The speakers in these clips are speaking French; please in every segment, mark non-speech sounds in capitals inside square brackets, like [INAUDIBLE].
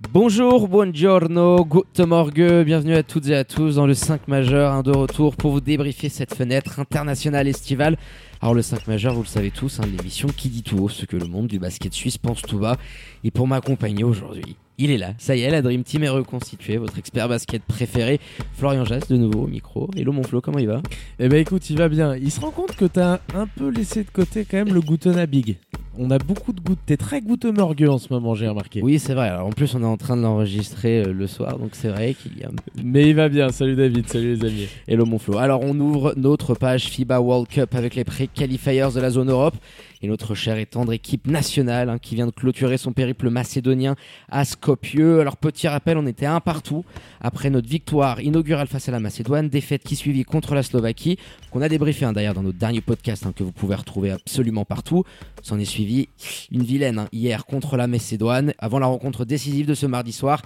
Bonjour, buongiorno, good morgue, bienvenue à toutes et à tous dans le 5 majeur, un de retour pour vous débriefer cette fenêtre internationale estivale. Alors le 5 majeur, vous le savez tous, hein, l'émission qui dit tout haut ce que le monde du basket suisse pense tout bas. Et pour m'accompagner aujourd'hui, il est là, ça y est, la Dream Team est reconstituée, votre expert basket préféré, Florian Jass de nouveau au micro. Hello mon Flo, comment il va? Eh ben écoute, il va bien. Il se rend compte que t'as un peu laissé de côté quand même le Goutena Big. On a beaucoup de gouttes. T'es très goûteux morgueux en ce moment, j'ai remarqué. Oui, c'est vrai. Alors en plus, on est en train de l'enregistrer euh, le soir, donc c'est vrai qu'il y a un peu Mais il va bien. Salut David, salut les amis. Hello mon Flo. Alors on ouvre notre page FIBA World Cup avec les pré-qualifiers de la zone Europe et notre chère et tendre équipe nationale hein, qui vient de clôturer son périple macédonien à Skopje. Alors petit rappel, on était un partout après notre victoire inaugurale face à la Macédoine, défaite qui suivit contre la Slovaquie, qu'on a débriefé hein, d'ailleurs dans notre dernier podcast hein, que vous pouvez retrouver absolument partout. S'en est suivi une vilaine hier contre la Macédoine avant la rencontre décisive de ce mardi soir.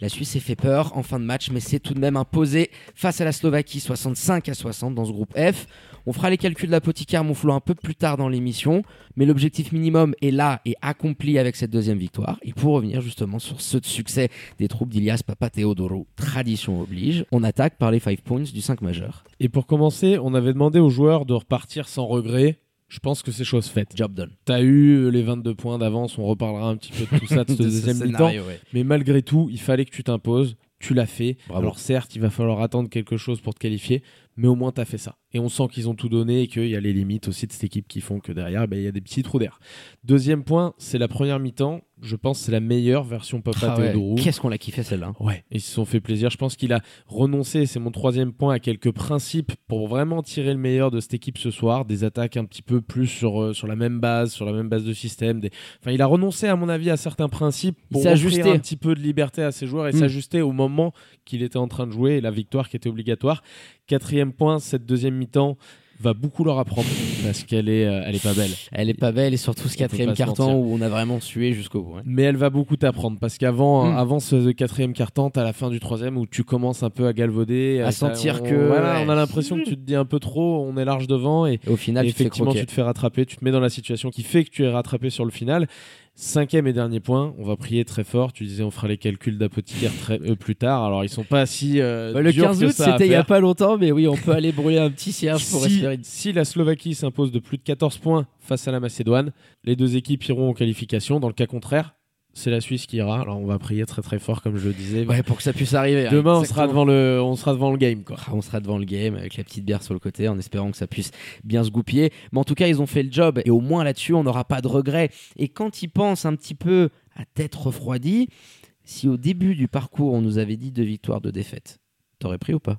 La Suisse s'est fait peur en fin de match, mais c'est tout de même imposé face à la Slovaquie 65 à 60 dans ce groupe F. On fera les calculs de l'apothicaire mon flot un peu plus tard dans l'émission, mais l'objectif minimum est là et accompli avec cette deuxième victoire. Et pour revenir justement sur ce succès des troupes d'Ilias Papatheodoro, tradition oblige, on attaque par les 5 points du 5 majeur. Et pour commencer, on avait demandé aux joueurs de repartir sans regret. Je pense que c'est chose faite. Job done. T'as eu les 22 points d'avance, on reparlera un petit peu de tout ça, de [LAUGHS] ce De ce deuxième mi-temps. ouais. Mais malgré tout, il fallait que tu t'imposes. Tu l'as fait. Bravo. Alors certes, il va falloir attendre quelque chose pour te qualifier, mais au moins tu as fait ça. Et on sent qu'ils ont tout donné et qu'il y a les limites aussi de cette équipe qui font que derrière, ben, il y a des petits trous d'air. Deuxième point, c'est la première mi-temps. Je pense que c'est la meilleure version Papa Ah ouais, Théodorou. Qu'est-ce qu'on l'a kiffé celle-là Ouais, ils se sont fait plaisir. Je pense qu'il a renoncé, c'est mon troisième point, à quelques principes pour vraiment tirer le meilleur de cette équipe ce soir. Des attaques un petit peu plus sur, euh, sur la même base, sur la même base de système. Des... Enfin, il a renoncé, à mon avis, à certains principes pour ajusté. un petit peu de liberté à ses joueurs et Mm. s'ajuster au moment qu'il était en train de jouer et la victoire qui était obligatoire. Quatrième point, cette deuxième mi-temps va beaucoup leur apprendre parce qu'elle est, euh, elle est pas belle. Elle est pas belle et surtout ce quatrième carton où on a vraiment sué jusqu'au bout. hein. Mais elle va beaucoup t'apprendre parce qu'avant Mm. avant ce quatrième quart-temps, t'as la fin du troisième où tu commences un peu à galvauder, À euh, sentir on- que- voilà, ouais. on a l'impression que tu te dis un peu trop, on est large devant et, Et au final, et tu te fais effectivement tu te fais rattraper, tu te mets dans la situation qui fait que tu es rattrapé sur le final. Cinquième et dernier point, on va prier très fort. Tu disais on fera les calculs d'apothicaire très euh, plus tard. Alors ils sont pas si euh, Bah, le durs 15 que août, c'était il y a pas longtemps, mais oui, on peut aller brûler un petit cierge pour si, espérer. si la Slovaquie s'impose de plus de 14 points face à la Macédoine, les deux équipes iront en qualification. Dans le cas contraire, c'est la Suisse qui ira. Alors on va prier très très fort, comme je le disais. Ouais, pour que ça puisse arriver. hein, Demain, on sera, devant le, on sera devant le game. Quoi. Ah, On sera devant le game avec la petite bière sur le côté en espérant que ça puisse bien se goupiller. Mais en tout cas, ils ont fait le job et au moins là-dessus, on n'aura pas de regrets. Et quand ils pensent un petit peu à tête refroidie, si au début du parcours, on nous avait dit deux victoires, deux défaites, t'aurais pris ou pas?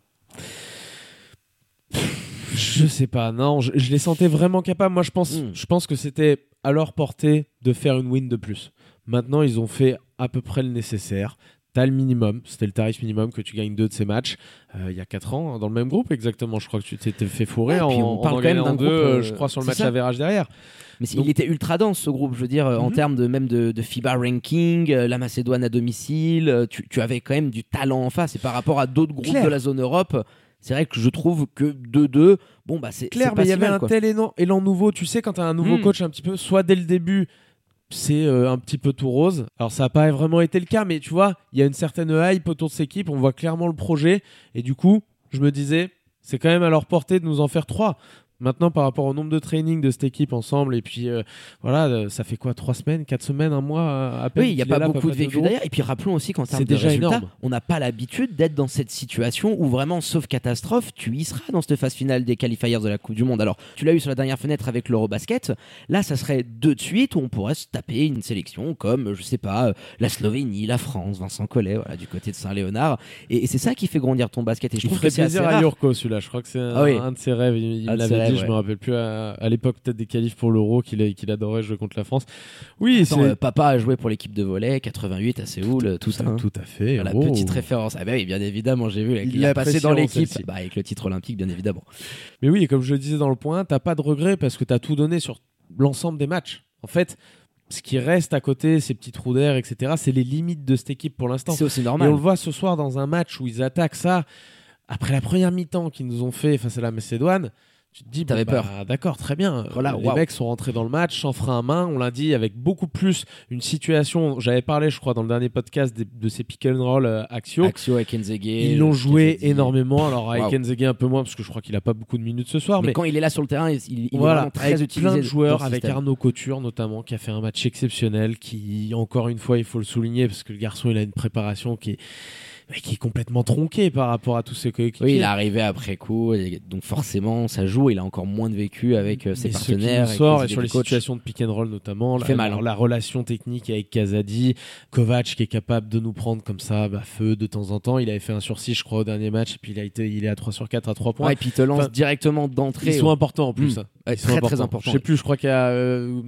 Je sais pas, non, je, je les sentais vraiment capables. Moi, je pense, Mm. je pense que c'était à leur portée de faire une win de plus. Maintenant, ils ont fait à peu près le nécessaire. T'as le minimum, c'était le tarif minimum que tu gagnes deux de ces matchs. Euh, il y a 4 ans, hein, dans le même groupe exactement. Je crois que tu t'étais fait fourrer Ouais, en, on parle en quand même deux, groupe, euh, euh, je crois, sur le match ça. average derrière. Mais Donc- il était ultra dense ce groupe, je veux dire, en Mhm. termes de même de, de FIBA ranking, euh, la Macédoine à domicile, tu, tu avais quand même du talent en face. Et par rapport à d'autres groupes Claire. de la zone Europe, c'est vrai que je trouve que 2-2, bon bah c'est Claire, mais il y avait mal, un quoi. tel élan, élan nouveau. Tu sais, quand tu as un nouveau Mm. coach un petit peu, soit dès le début, c'est euh, un petit peu tout rose. Alors, ça n'a pas vraiment été le cas, mais tu vois, il y a une certaine hype autour de cette équipe. On voit clairement le projet. Et du coup, je me disais, c'est quand même à leur portée de nous en faire trois. Maintenant, par rapport au nombre de trainings de cette équipe ensemble, et puis euh, voilà, euh, ça fait quoi Trois semaines, quatre semaines, un mois euh, à peine Oui, il n'y a pas là, beaucoup de vécu d'ailleurs. Et puis rappelons aussi qu'en termes C'est de déjà résultats, énorme. on n'a pas l'habitude d'être dans cette situation où vraiment, sauf catastrophe, tu y seras dans cette phase finale des qualifiers de la Coupe du Monde. Alors, tu l'as eu sur la dernière fenêtre avec l'Eurobasket. Là, ça serait deux de suite où on pourrait se taper une sélection comme, je sais pas, la Slovénie, la France, Vincent Collet, voilà, du côté de Saint-Léonard. Et, et c'est ça qui fait grandir ton basket. Et je Il trouve que c'est assez plaisir à. Yurko, celui-là. Je crois que c'est un, Ah oui. un de ses rêves. Il, il Dit, ouais. je me rappelle plus à, à l'époque peut-être des qualifs pour l'Euro qu'il adorait jouer contre la France. Oui, Attends, euh, papa a joué pour l'équipe de volley 88 à Séoul, euh, tout ça. hein. tout à fait. La Oh. petite référence. Ah bah oui, bien évidemment, j'ai vu. Il Il a passé dans l'apprécie, l'équipe. Bah, avec le titre olympique, bien évidemment. Mais oui, et comme je le disais dans le point, t'as pas de regret parce que t'as tout donné sur l'ensemble des matchs. En fait, ce qui reste à côté, ces petits trous d'air, etc., c'est les limites de cette équipe pour l'instant. C'est aussi Et normal. on le voit ce soir dans un match où ils attaquent ça. Après la première mi-temps qu'ils nous ont fait face à la Macédoine, tu te dis, T'avais bon, peur. bah, D'accord, très bien. Voilà, les mecs sont rentrés dans le match sans frein à main. On l'a dit avec beaucoup plus une situation. J'avais parlé, je crois, dans le dernier podcast de, ces pick and roll euh, Axio. Axio avec Enzege. Ils l'ont joué énormément. Alors avec Waouh. Enzege un peu moins parce que je crois qu'il a pas beaucoup de minutes ce soir, Mais, mais quand il est là sur le terrain, il, il est voilà, vraiment très avec utilisé. plein de joueurs, avec. Arnaud Couture notamment, qui a fait un match exceptionnel, qui encore une fois il faut le souligner parce que le garçon il a une préparation qui est, mais qui est complètement tronquée par rapport à tous ses coéquipiers. Oui, il est arrivé après coup, et donc forcément ça joue. Il a encore moins de vécu avec euh, ses Et ce qui nous partenaires. sort, et sur les coach. situations de pick and roll notamment, la, fait mal, la- hein. la relation technique avec Kazadi, Kovac qui est capable de nous prendre comme ça, bah, feu de temps en temps. Il avait fait un sursis, je crois, au dernier match, et puis il a été, il est à 3 sur 4 à 3 points. Ouais, et puis il te lance Enfin, directement d'entrée. Ils sont importants en plus. Mm. Hein. Ouais, très, très importants, Je sais plus, je crois qu'il y a euh,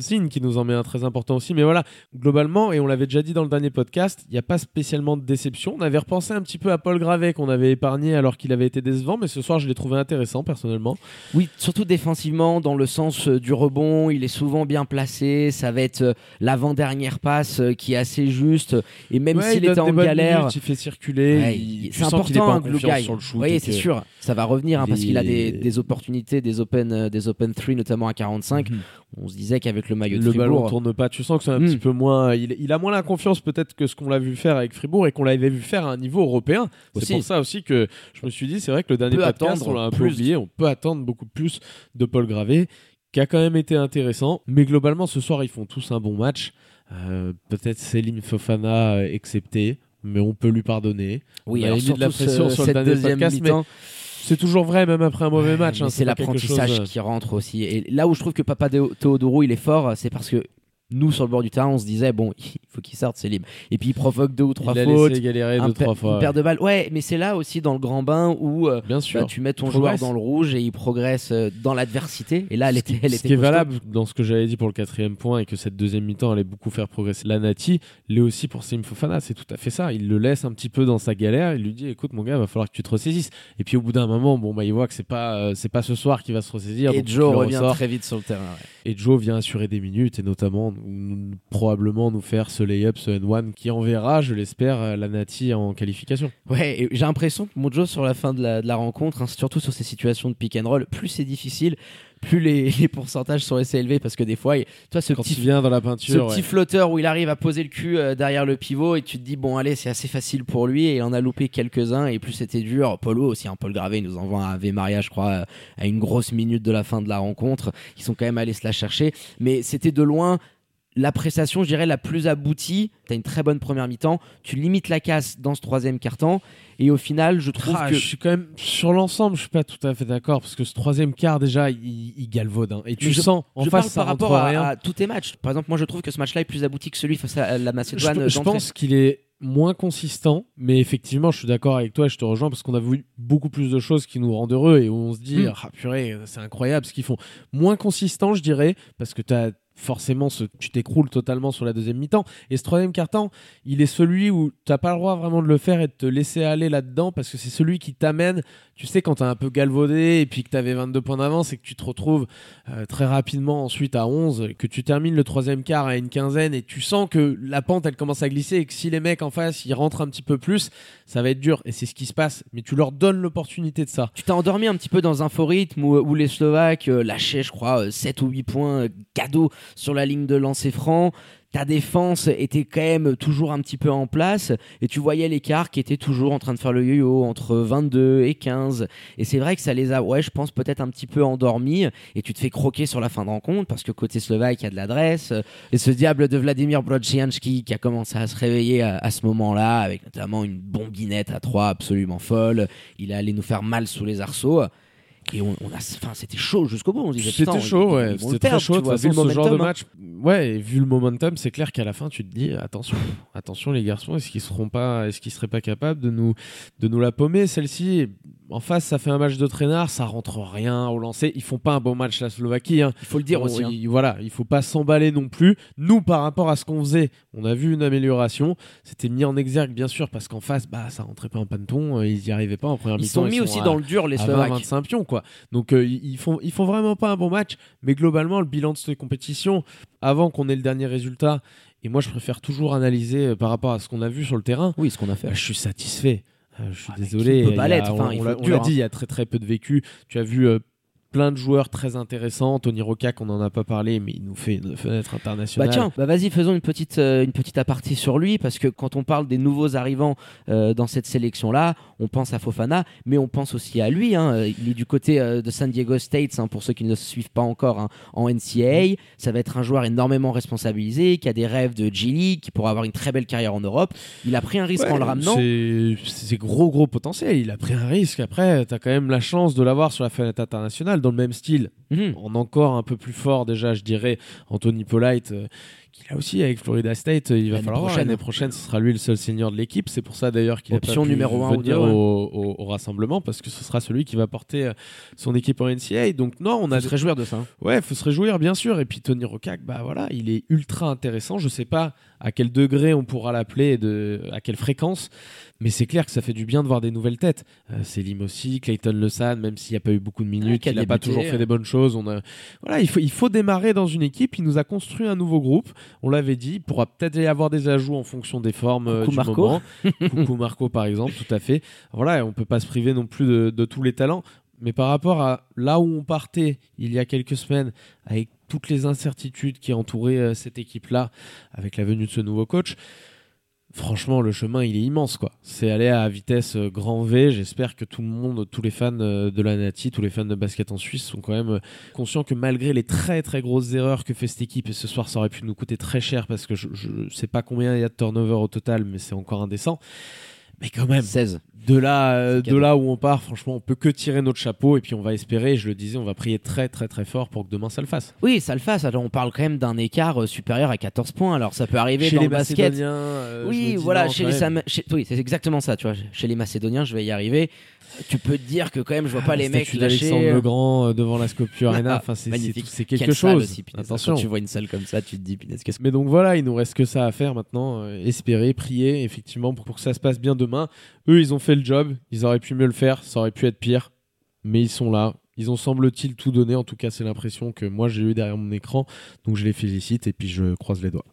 Zine qui nous en met un très important aussi. Mais voilà, globalement, et on l'avait déjà dit dans le dernier podcast, il n'y a pas spécialement de déception. On avait repensé un petit peu à Paul Gravet qu'on avait épargné alors qu'il avait été décevant, mais ce soir je l'ai trouvé intéressant personnellement. Oui, surtout défensivement, dans le sens euh, du rebond, il est souvent bien placé. Ça va être euh, l'avant-dernière passe euh, qui est assez juste. Et même Ouais, il s'il donne était en galère, minutes, il fait circuler. Ouais, il- c'est qu'il pas important en glue confiance guy. sur le shoot. Oui, c'est que- sûr. Ça va revenir hein, parce qu'il a des, opportunités, des open, open three notamment à 45. Mhm. On se disait qu'avec le maillot de le ballon Fribourg, tourne pas. Tu sens que c'est un Mm. petit peu moins. Il, il a moins la confiance peut-être que ce qu'on l'a vu faire avec Fribourg et qu'on l'avait vu faire à un niveau européen. C'est pour ça aussi que je me suis dit, c'est vrai que le dernier peut podcast, attendre on l'a un peu plus. oublié. On peut attendre beaucoup plus de Paul Gravé, qui a quand même été intéressant. Mais globalement, ce soir, ils font tous un bon match. Euh, peut-être Selim Fofana euh, excepté. Mais on peut lui pardonner. oui, on avait mis de la pression sur le dernier deuxième podcast, mais C'est toujours vrai, même après un mauvais Ouais, match. hein, c'est l'apprentissage chose, euh, qui rentre aussi. Et là où je trouve que Papa Teodoro il est fort, c'est parce que nous sur le bord du terrain, on se disait bon, [LAUGHS] il faut qu'il sorte, c'est libre. Et puis il provoque deux ou trois Il a fautes, laissé galérer deux, trois fois. une paire de balles. Ouais, mais c'est là aussi dans le grand bain où euh, Bien sûr. bah, tu mets ton joueur dans le rouge et il progresse euh, dans l'adversité. Et là, elle ce était, elle ce était qui est valable dans ce que j'avais dit pour le quatrième point et que cette deuxième mi-temps allait beaucoup faire progresser la Nati, l'est aussi pour Sim Fofana, c'est tout à fait ça. Il le laisse un petit peu dans sa galère, il lui dit écoute mon gars, va falloir que tu te ressaisisses. Et puis au bout d'un moment, bon bah il voit que c'est pas euh, c'est pas ce soir qu'il va se ressaisir. Et Joe revient ressort. très vite sur le terrain. ouais. Et Joe vient assurer des minutes et notamment nous- probablement nous faire ce lay-up, ce N1 qui enverra, je l'espère, euh, la Nati en qualification. Ouais, j'ai l'impression que Mojo sur la fin de la, de la rencontre, hein, surtout sur ces situations de pick and roll, plus c'est difficile, plus les, [LAUGHS] les pourcentages sont assez élevés parce que des fois, il- toi, ce Quand petit il vient dans la ce peinture, petit ouais. flotteur où il arrive à poser le cul euh, derrière le pivot et tu te dis bon allez c'est assez facile pour lui et il en a loupé quelques-uns et plus c'était dur Polo aussi un Paul Gravé il nous envoie un Ave Maria je crois euh, à une grosse minute de la fin de la rencontre ils sont quand même allés se la chercher mais c'était de loin la prestation, je dirais, la plus aboutie. Tu as une très bonne première mi-temps. Tu limites la casse dans ce troisième quart-temps. Et au final, je trouve Ah, que. Je suis quand même sur l'ensemble, je suis pas tout à fait d'accord parce que ce troisième quart déjà, il, il galvaude hein. et tu je- sens en je face parle ça par rapport à, rien. à tous tes matchs. Par exemple, moi, je trouve que ce match-là est plus abouti que celui face à la Macédoine. je pense qu'il est moins consistant, mais effectivement, je suis d'accord avec toi et je te rejoins parce qu'on a vu beaucoup plus de choses qui nous rendent heureux et où on se dit, Mm. ah purée, c'est incroyable ce qu'ils font. Moins consistant, je dirais, parce que tu as forcément ce, tu t'écroules totalement sur la deuxième mi-temps. Et ce troisième quart-temps il est celui où t'as pas le droit vraiment de le faire et de te laisser aller là-dedans parce que c'est celui qui t'amène. Tu sais quand t'as un peu galvaudé et puis que t'avais 22 points d'avance et que tu te retrouves euh, très rapidement ensuite à 11 que tu termines le troisième quart à une quinzaine et tu sens que la pente elle commence à glisser et que si les mecs en face ils rentrent un petit peu plus ça va être dur. Et c'est ce qui se passe. Mais tu leur donnes l'opportunité de ça. Tu t'es endormi un petit peu dans un faux rythme où, les Slovaques euh, lâchaient, je crois, euh, 7 ou 8 points euh, cadeaux sur la ligne de lancer franc. Ta défense était quand même toujours un petit peu en place et tu voyais l'écart qui était toujours en train de faire le yo-yo entre 22 et 15. Et c'est vrai que ça les a, ouais, je pense peut-être un petit peu endormis et tu te fais croquer sur la fin de rencontre parce que côté slovaque, il y a de l'adresse. Et ce diable de Vladimir Brodzianski qui a commencé à se réveiller à, à ce moment-là avec notamment une bombinette à 3 absolument folle. Il est allé nous faire mal sous les arceaux. Et on, on a, enfin, c'était chaud jusqu'au bout. On se disait, C'était chaud, ouais. C'était très chaud. vois, façon, vu le ce genre de momentum, hein. match, ouais, et vu le momentum, c'est clair qu'à la fin, tu te dis attention, attention les garçons, est-ce qu'ils seront pas, est-ce qu'ils seraient pas capables de nous, de nous la paumer celle-ci? En face, ça fait un match de traînard, ça rentre rien au lancer. Ils font pas un bon match la Slovaquie. hein. Il faut le dire On- aussi. hein. il- voilà, il faut pas s'emballer non plus. Nous, par rapport à ce qu'on faisait, on a vu une amélioration. C'était mis en exergue, bien sûr, parce qu'en face, bah, ça rentrait pas en panton. euh, Ils y arrivaient pas en première Ils mi-temps. sont mis aussi à- dans le dur, les Slovaques. 20-25 pions, quoi. Donc, euh, ils ils font, ils font vraiment pas un bon match. Mais globalement, le bilan de cette compétition, avant qu'on ait le dernier résultat, et moi, je préfère toujours analyser euh, par rapport à ce qu'on a vu sur le terrain. Oui, ce qu'on a fait. Bah, je suis satisfait. Euh, je suis Ah, désolé. qui peut pas il l'être Enfin, on il on l'a l'a dit, hein. il y a très très peu de vécu. Tu as vu euh, plein de joueurs très intéressants. Tony Rocac, on n'en a pas parlé, mais il nous fait une fenêtre internationale. Bah tiens, bah vas-y, faisons une petite, euh, une petite aparté sur lui, parce que quand on parle des nouveaux arrivants euh, dans cette sélection-là, on pense à Fofana, mais on pense aussi à lui. hein. Il est du côté euh, de San Diego State, hein, pour ceux qui ne le suivent pas encore, hein, en NCAA. Ça va être un joueur énormément responsabilisé, qui a des rêves de G League, qui pourra avoir une très belle carrière en Europe. Il a pris un risque Ouais, en le ramenant. C'est gros gros potentiel. Il a pris un risque. Après, tu as quand même la chance de l'avoir sur la fenêtre internationale dans le même style. Mhm. En encore un peu plus fort déjà, je dirais, Anthony Polite. Qu'il a aussi avec Florida State, il va falloir prochaine. L'année prochaine, ce sera lui le seul senior de l'équipe. C'est pour ça d'ailleurs qu'il a pas Option pu numéro venir deux, ouais. au, au- au rassemblement parce que ce sera celui qui va porter euh, son équipe en NCAA. Donc non, on On a a se réjouir de ça. hein. Ouais, faut se réjouir, bien sûr. Et puis Tony Rocac, bah voilà, il est ultra intéressant. Je sais pas à quel degré on pourra l'appeler et de à quelle fréquence, mais c'est clair que ça fait du bien de voir des nouvelles têtes. Euh, Selim aussi, Clayton Lesan, même s'il n'y a pas eu beaucoup de minutes, qui a il n'a pas toujours fait euh. des bonnes choses. On a, voilà, il faut, il faut démarrer dans une équipe. Il nous a construit un nouveau groupe. On l'avait dit, il pourra peut-être y avoir des ajouts en fonction des formes euh, Coucou du Marco. moment. [LAUGHS] Coucou Marco, par exemple, tout à fait. Voilà, on peut pas se priver non plus de, de tous les talents. Mais par rapport à là où on partait il y a quelques semaines, avec toutes les incertitudes qui entouraient euh, cette équipe-là, avec la venue de ce nouveau coach, franchement, le chemin, il est immense. quoi. C'est aller à vitesse euh, grand V. J'espère que tout le monde, tous les fans euh, de la Nati, tous les fans de basket en Suisse sont quand même euh, conscients que malgré les très très grosses erreurs que fait cette équipe, et ce soir, ça aurait pu nous coûter très cher parce que je, je sais pas combien il y a de turnover au total, mais c'est encore indécent. Mais quand même, 16. de là, euh, de là où on part, franchement, on peut que tirer notre chapeau et puis on va espérer, je le disais, on va prier très très très fort pour que demain ça le fasse. Oui, ça le fasse. Alors, on parle quand même d'un écart euh, supérieur à 14 points. Alors, ça peut arriver Chez dans les le basket. Euh, Oui, voilà, non, chez les. Sam- chez- oui, c'est exactement ça, tu vois. Chez les Macédoniens, je vais y arriver. Tu peux te dire que quand même, je vois pas Ah, les mecs lâcher. d'Alexandre Legrand devant la Scopio Arena, Ah, enfin c'est Quelle quelque chose. aussi. Attention. Quand tu vois une salle comme ça, tu te dis, punaise, qu'est-ce que Mais donc voilà, il nous reste que ça à faire maintenant, espérer, prier effectivement pour que ça se passe bien demain. Eux, ils ont fait le job, ils auraient pu mieux le faire, ça aurait pu être pire, mais ils sont là. Ils ont semble-t-il tout donné, en tout cas c'est l'impression que moi j'ai eu derrière mon écran, donc je les félicite et puis je croise les doigts.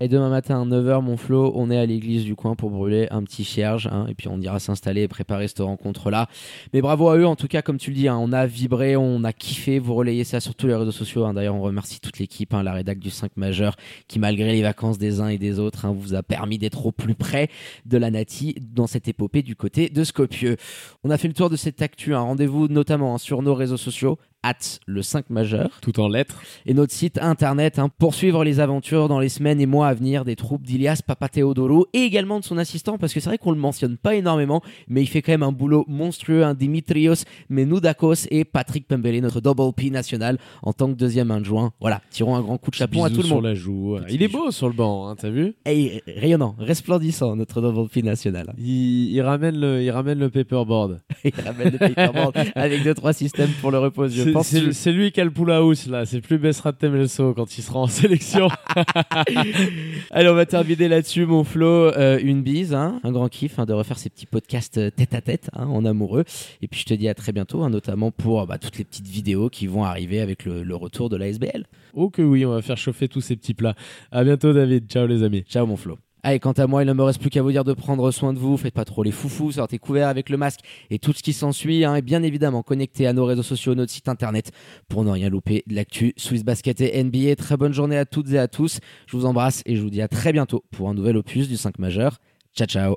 Et demain matin à 9h, mon Flo, on est à l'église du coin pour brûler un petit cierge. hein, et puis on ira s'installer et préparer cette rencontre-là. Mais bravo à eux, en tout cas, comme tu le dis, hein, on a vibré, on a kiffé. Vous relayez ça sur tous les réseaux sociaux. hein. D'ailleurs, on remercie toute l'équipe, hein, la rédac du 5 majeur, qui malgré les vacances des uns et des autres, hein, vous a permis d'être au plus près de la Nati dans cette épopée du côté de Scopieux. On a fait le tour de cette actu. hein. Rendez-vous notamment sur nos réseaux sociaux, at le 5 majeur. Tout en lettres. et notre site internet hein, pour suivre les aventures dans les semaines et mois à venir des troupes d'Ilias Papatheodoro et également de son assistant parce que c'est vrai qu'on le mentionne pas énormément mais il fait quand même un boulot monstrueux un Dimitrios Menoudakos et Patrick Pembele notre double P national en tant que deuxième adjoint. Voilà tirons un grand coup de chapeau à tout le sur monde. la joue. Petit Il est beau sur le banc, hein, t'as vu? Et rayonnant resplendissant notre double P national. Il, il ramène le, il ramène le paperboard. [LAUGHS] il ramène le paperboard avec deux trois systèmes pour le repos je C'est- que- lui qui a le pool house là, c'est plus Bessrat Temelso quand il sera en [LAUGHS] sélection. [LAUGHS] Allez, on va terminer là-dessus, mon Flo. Euh, une bise, hein, un grand kiff hein, de refaire ces petits podcasts euh, tête à tête, hein, en amoureux. Et puis je te dis à très bientôt, notamment pour bah, toutes les petites vidéos qui vont arriver avec le, le retour de la SBL. oh que oui, on va faire chauffer tous ces petits plats. À bientôt David, ciao les amis. Ciao, mon Flo. Allez, quant à moi, il ne me reste plus qu'à vous dire de prendre soin de vous. Faites pas trop les foufous, sortez couverts avec le masque et tout ce qui s'ensuit. Hein, et bien évidemment, connectez à nos réseaux sociaux, notre site internet pour ne rien louper de l'actu Swiss Basket et NBA. Très bonne journée à toutes et à tous. Je vous embrasse et je vous dis à très bientôt pour un nouvel opus du 5 majeur. Ciao, ciao.